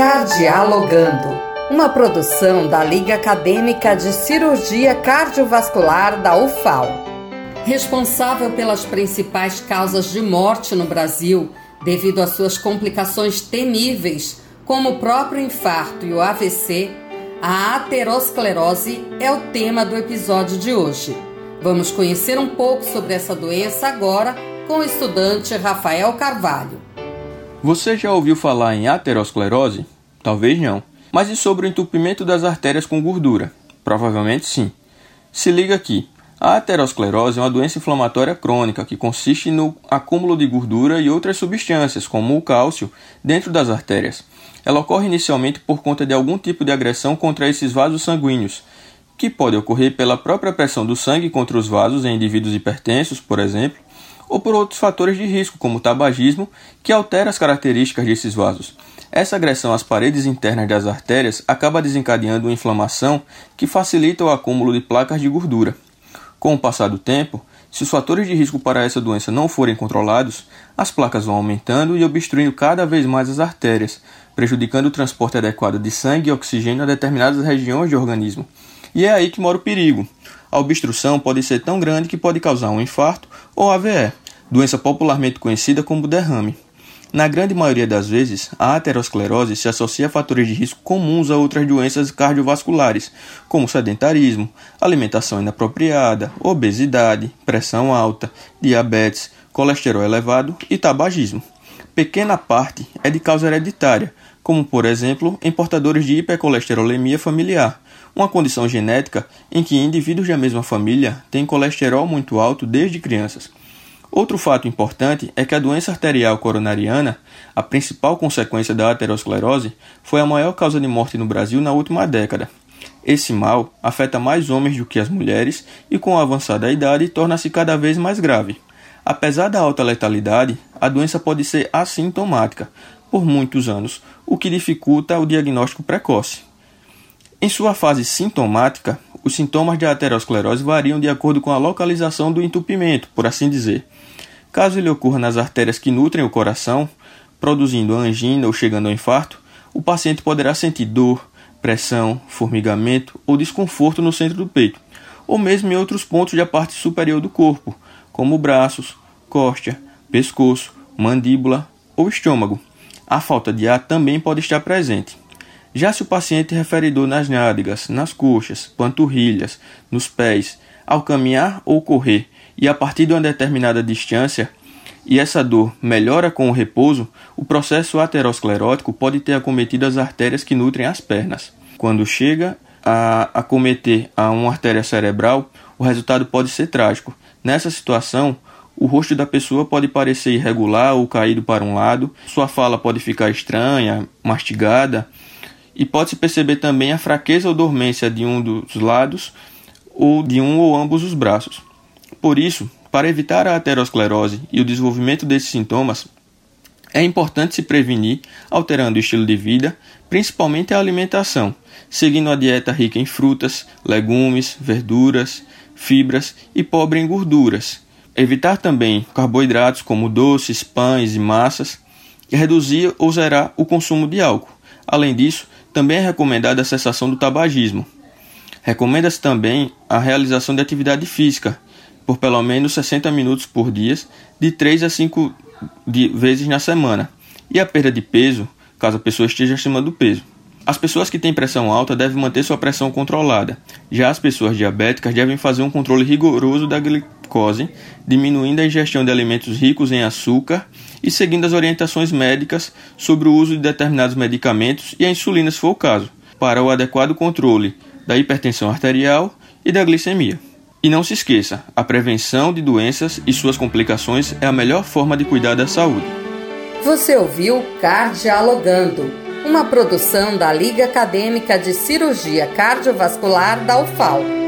Cardialogando, uma produção da Liga Acadêmica de Cirurgia Cardiovascular da UFAL. Responsável pelas principais causas de morte no Brasil, devido às suas complicações temíveis, como o próprio infarto e o AVC, a aterosclerose é o tema do episódio de hoje. Vamos conhecer um pouco sobre essa doença agora com o estudante Rafael Carvalho. Você já ouviu falar em aterosclerose? Talvez não. Mas e sobre o entupimento das artérias com gordura? Provavelmente sim. Se liga aqui. A aterosclerose é uma doença inflamatória crônica que consiste no acúmulo de gordura e outras substâncias, como o cálcio, dentro das artérias. Ela ocorre inicialmente por conta de algum tipo de agressão contra esses vasos sanguíneos, que pode ocorrer pela própria pressão do sangue contra os vasos em indivíduos hipertensos, por exemplo, ou por outros fatores de risco, como o tabagismo, que altera as características desses vasos. Essa agressão às paredes internas das artérias acaba desencadeando uma inflamação que facilita o acúmulo de placas de gordura. Com o passar do tempo, se os fatores de risco para essa doença não forem controlados, as placas vão aumentando e obstruindo cada vez mais as artérias, prejudicando o transporte adequado de sangue e oxigênio a determinadas regiões do organismo. E é aí que mora o perigo. A obstrução pode ser tão grande que pode causar um infarto ou AVE, doença popularmente conhecida como derrame. Na grande maioria das vezes, a aterosclerose se associa a fatores de risco comuns a outras doenças cardiovasculares, como sedentarismo, alimentação inapropriada, obesidade, pressão alta, diabetes, colesterol elevado e tabagismo. Pequena parte é de causa hereditária, como por exemplo em portadores de hipercolesterolemia familiar, uma condição genética em que indivíduos da mesma família têm colesterol muito alto desde crianças. Outro fato importante é que a doença arterial coronariana, a principal consequência da aterosclerose, foi a maior causa de morte no Brasil na última década. Esse mal afeta mais homens do que as mulheres e, com a avançada idade, torna-se cada vez mais grave. Apesar da alta letalidade, a doença pode ser assintomática por muitos anos, o que dificulta o diagnóstico precoce. Em sua fase sintomática, os sintomas de aterosclerose variam de acordo com a localização do entupimento, por assim dizer. Caso ele ocorra nas artérias que nutrem o coração, produzindo angina ou chegando ao infarto, o paciente poderá sentir dor, pressão, formigamento ou desconforto no centro do peito, ou mesmo em outros pontos da parte superior do corpo, como braços, costa, pescoço, mandíbula ou estômago. A falta de ar também pode estar presente. Já se o paciente refere dor nas nádegas, nas coxas, panturrilhas, nos pés, ao caminhar ou correr, e a partir de uma determinada distância, e essa dor melhora com o repouso, o processo aterosclerótico pode ter acometido as artérias que nutrem as pernas. Quando chega a acometer a uma artéria cerebral, o resultado pode ser trágico. Nessa situação, o rosto da pessoa pode parecer irregular ou caído para um lado, sua fala pode ficar estranha, mastigada, e pode-se perceber também a fraqueza ou dormência de um dos lados ou de um ou ambos os braços. Por isso, para evitar a aterosclerose e o desenvolvimento desses sintomas, é importante se prevenir alterando o estilo de vida, principalmente a alimentação, seguindo a dieta rica em frutas, legumes, verduras, fibras e pobre em gorduras. Evitar também carboidratos como doces, pães e massas e reduzir ou zerar o consumo de álcool. Além disso, também é recomendada a cessação do tabagismo. Recomenda-se também a realização de atividade física por pelo menos 60 minutos por dia, de 3 a 5 vezes na semana, e a perda de peso, caso a pessoa esteja acima do peso. As pessoas que têm pressão alta devem manter sua pressão controlada. Já as pessoas diabéticas devem fazer um controle rigoroso da glicose, diminuindo a ingestão de alimentos ricos em açúcar e seguindo as orientações médicas sobre o uso de determinados medicamentos e a insulina, se for o caso, para o adequado controle da hipertensão arterial e da glicemia. E não se esqueça, a prevenção de doenças e suas complicações é a melhor forma de cuidar da saúde. Você ouviu Cardialogando, uma produção da Liga Acadêmica de Cirurgia Cardiovascular da UFAL.